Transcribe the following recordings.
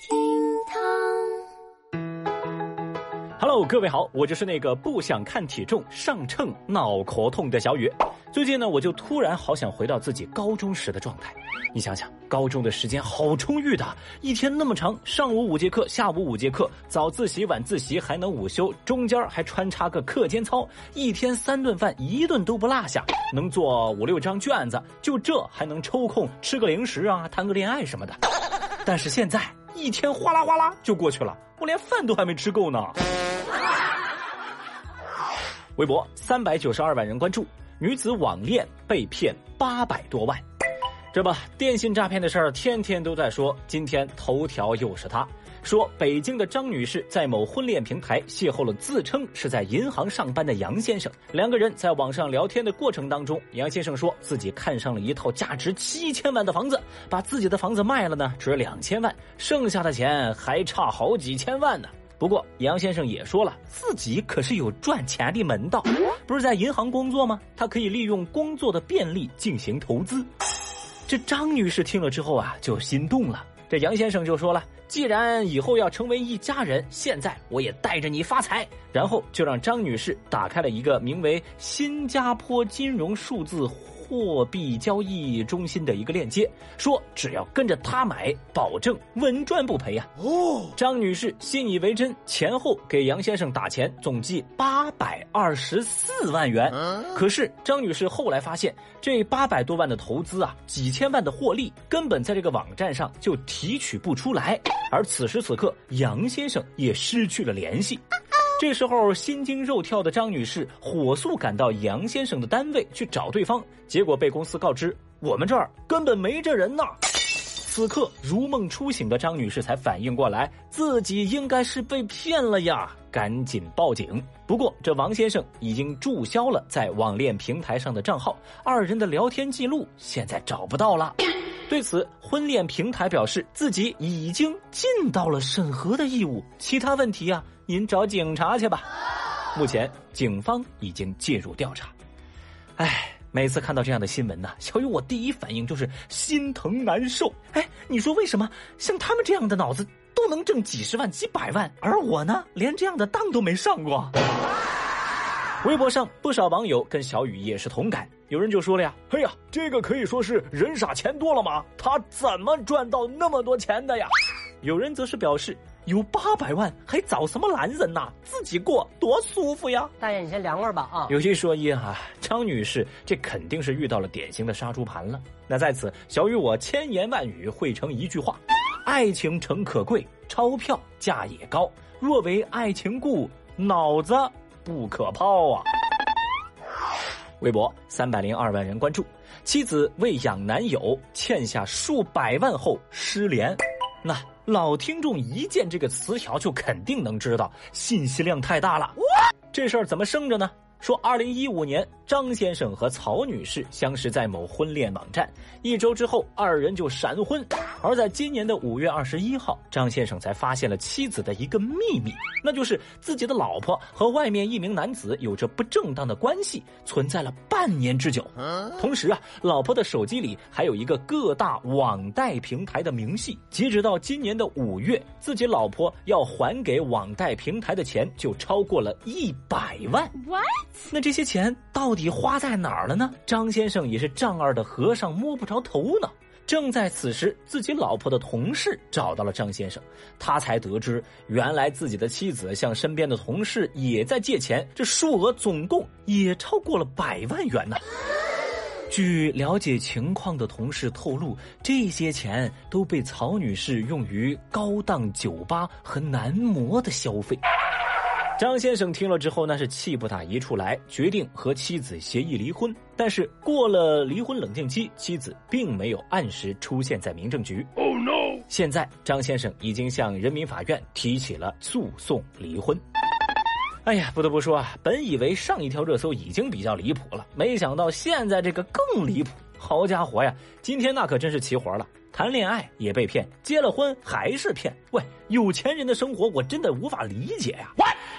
厅堂，Hello，各位好，我就是那个不想看体重上秤脑壳痛的小雨。最近呢，我就突然好想回到自己高中时的状态。你想想，高中的时间好充裕的，一天那么长，上午五节课，下午五节课，早自习、晚自习还能午休，中间还穿插个课间操，一天三顿饭，一顿都不落下，能做五六张卷子，就这还能抽空吃个零食啊，谈个恋爱什么的。但是现在一天哗啦哗啦就过去了，我连饭都还没吃够呢。微博三百九十二万人关注，女子网恋被骗八百多万。这不，电信诈骗的事儿天天都在说。今天头条又是他，说北京的张女士在某婚恋平台邂逅了自称是在银行上班的杨先生。两个人在网上聊天的过程当中，杨先生说自己看上了一套价值七千万的房子，把自己的房子卖了呢，值两千万，剩下的钱还差好几千万呢。不过杨先生也说了，自己可是有赚钱的门道，不是在银行工作吗？他可以利用工作的便利进行投资。这张女士听了之后啊，就心动了。这杨先生就说了：“既然以后要成为一家人，现在我也带着你发财。”然后就让张女士打开了一个名为“新加坡金融数字”。货币交易中心的一个链接，说只要跟着他买，保证稳赚不赔呀！哦，张女士信以为真，前后给杨先生打钱，总计八百二十四万元。可是张女士后来发现，这八百多万的投资啊，几千万的获利，根本在这个网站上就提取不出来。而此时此刻，杨先生也失去了联系。这时候，心惊肉跳的张女士火速赶到杨先生的单位去找对方，结果被公司告知我们这儿根本没这人呢。此刻，如梦初醒的张女士才反应过来，自己应该是被骗了呀，赶紧报警。不过，这王先生已经注销了在网恋平台上的账号，二人的聊天记录现在找不到了。对此，婚恋平台表示自己已经尽到了审核的义务，其他问题啊，您找警察去吧。目前，警方已经介入调查。哎。每次看到这样的新闻呢，小雨我第一反应就是心疼难受。哎，你说为什么像他们这样的脑子都能挣几十万、几百万，而我呢，连这样的当都没上过？微博上不少网友跟小雨也是同感，有人就说了呀：“哎呀，这个可以说是人傻钱多了吗？他怎么赚到那么多钱的呀？”有人则是表示。有八百万还找什么男人呐？自己过多舒服呀！大爷，你先凉快吧啊！有一说一哈，张女士这肯定是遇到了典型的杀猪盘了。那在此，小雨我千言万语汇成一句话：爱情诚可贵，钞票价也高。若为爱情故，脑子不可抛啊！微博三百零二万人关注，妻子为养男友欠下数百万后失联。那老听众一见这个词条，就肯定能知道信息量太大了。这事儿怎么生着呢？说，二零一五年，张先生和曹女士相识在某婚恋网站，一周之后，二人就闪婚。而在今年的五月二十一号，张先生才发现了妻子的一个秘密，那就是自己的老婆和外面一名男子有着不正当的关系，存在了半年之久。同时啊，老婆的手机里还有一个各大网贷平台的明细。截止到今年的五月，自己老婆要还给网贷平台的钱就超过了一百万。What？那这些钱到底花在哪儿了呢？张先生也是丈二的和尚摸不着头脑。正在此时，自己老婆的同事找到了张先生，他才得知，原来自己的妻子向身边的同事也在借钱，这数额总共也超过了百万元呢。据了解情况的同事透露，这些钱都被曹女士用于高档酒吧和男模的消费。张先生听了之后，那是气不打一处来，决定和妻子协议离婚。但是过了离婚冷静期，妻子并没有按时出现在民政局。Oh no！现在张先生已经向人民法院提起了诉讼离婚。哎呀，不得不说啊，本以为上一条热搜已经比较离谱了，没想到现在这个更离谱。好家伙呀，今天那可真是齐活了。谈恋爱也被骗，结了婚还是骗。喂，有钱人的生活我真的无法理解呀！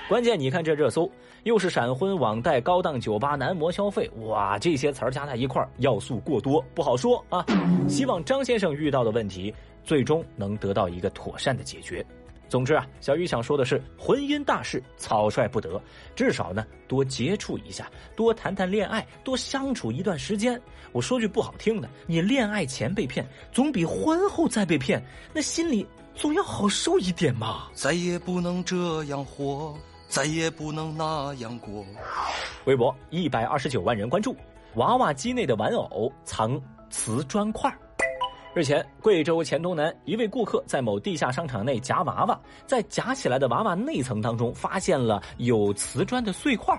关键你看这热搜，又是闪婚、网贷、高档酒吧、男模消费，哇，这些词儿加在一块儿，要素过多，不好说啊。希望张先生遇到的问题最终能得到一个妥善的解决。总之啊，小雨想说的是，婚姻大事草率不得，至少呢多接触一下，多谈谈恋爱，多相处一段时间。我说句不好听的，你恋爱前被骗，总比婚后再被骗，那心里总要好受一点嘛。再也不能这样活，再也不能那样过。微博一百二十九万人关注，娃娃机内的玩偶藏瓷砖块。日前，贵州黔东南一位顾客在某地下商场内夹娃娃，在夹起来的娃娃内层当中发现了有瓷砖的碎块。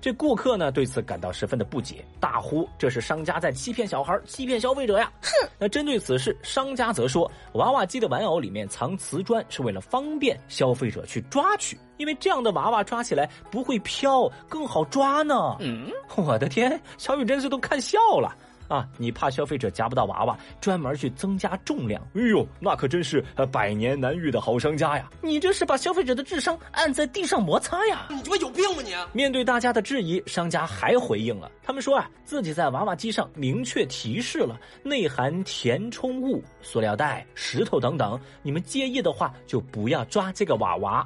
这顾客呢对此感到十分的不解，大呼这是商家在欺骗小孩、欺骗消费者呀！哼！那针对此事，商家则说，娃娃机的玩偶里面藏瓷砖是为了方便消费者去抓取，因为这样的娃娃抓起来不会飘，更好抓呢。嗯，我的天，小雨真是都看笑了。啊！你怕消费者夹不到娃娃，专门去增加重量？哎呦，那可真是呃百年难遇的好商家呀！你这是把消费者的智商按在地上摩擦呀！你他妈有病吧你！面对大家的质疑，商家还回应了，他们说啊，自己在娃娃机上明确提示了内含填充物、塑料袋、石头等等，你们介意的话就不要抓这个娃娃。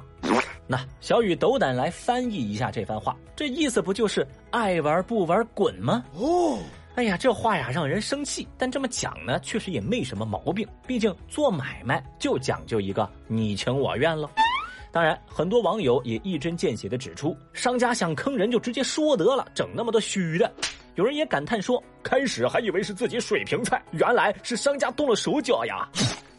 那小雨斗胆来翻译一下这番话，这意思不就是爱玩不玩滚吗？哦。哎呀，这话呀让人生气，但这么讲呢，确实也没什么毛病。毕竟做买卖就讲究一个你情我愿了。当然，很多网友也一针见血地指出，商家想坑人就直接说得了，整那么多虚的。有人也感叹说，开始还以为是自己水平菜，原来是商家动了手脚呀。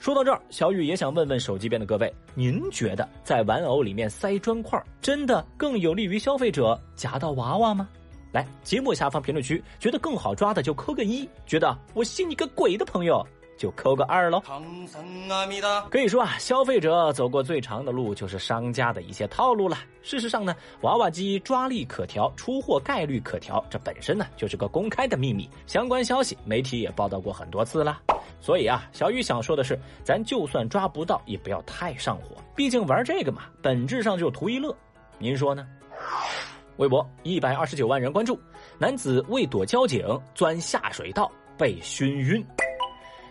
说到这儿，小雨也想问问手机边的各位，您觉得在玩偶里面塞砖块，真的更有利于消费者夹到娃娃吗？来，节目下方评论区，觉得更好抓的就扣个一，觉得我信你个鬼的朋友就扣个二喽。可以说啊，消费者走过最长的路就是商家的一些套路了。事实上呢，娃娃机抓力可调，出货概率可调，这本身呢就是个公开的秘密，相关消息媒体也报道过很多次了。所以啊，小雨想说的是，咱就算抓不到，也不要太上火，毕竟玩这个嘛，本质上就是图一乐。您说呢？微博一百二十九万人关注，男子为躲交警钻下水道被熏晕。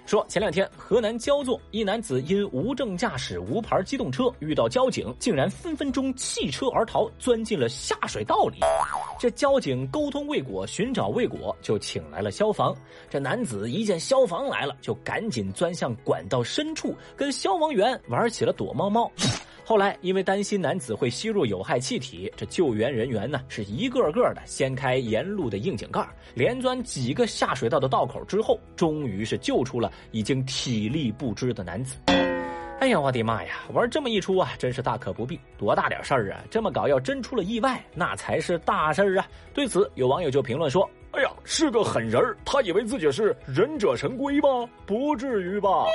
说前两天河南焦作一男子因无证驾驶无牌机动车遇到交警，竟然分分钟弃车而逃，钻进了下水道里。这交警沟通未果，寻找未果，就请来了消防。这男子一见消防来了，就赶紧钻向管道深处，跟消防员玩起了躲猫猫。后来，因为担心男子会吸入有害气体，这救援人员呢是一个个的掀开沿路的窨井盖，连钻几个下水道的道口之后，终于是救出了已经体力不支的男子。哎呀，我的妈呀！玩这么一出啊，真是大可不必。多大点事儿啊！这么搞，要真出了意外，那才是大事儿啊！对此，有网友就评论说：“哎呀，是个狠人儿，他以为自己是忍者神龟吗？不至于吧？”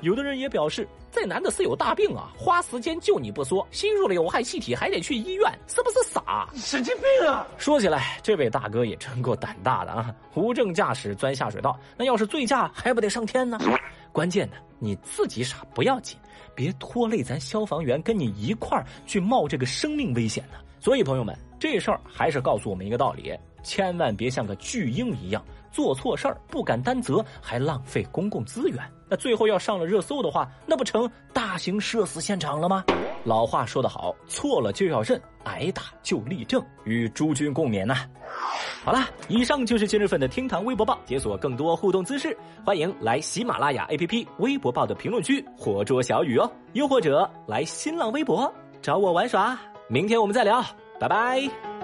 有的人也表示。这男的是有大病啊！花时间救你不说，吸入了有害气体还得去医院，是不是傻？神经病啊！说起来，这位大哥也真够胆大的啊！无证驾驶钻下水道，那要是醉驾还不得上天呢？关键呢，你自己傻不要紧，别拖累咱消防员跟你一块儿去冒这个生命危险呢。所以朋友们，这事儿还是告诉我们一个道理：千万别像个巨婴一样。做错事儿不敢担责，还浪费公共资源，那最后要上了热搜的话，那不成大型社死现场了吗？老话说得好，错了就要认，挨打就立正，与诸君共勉呐。好了，以上就是今日份的厅堂微博报，解锁更多互动姿势，欢迎来喜马拉雅 APP 微博报的评论区活捉小雨哦，又或者来新浪微博找我玩耍。明天我们再聊，拜拜。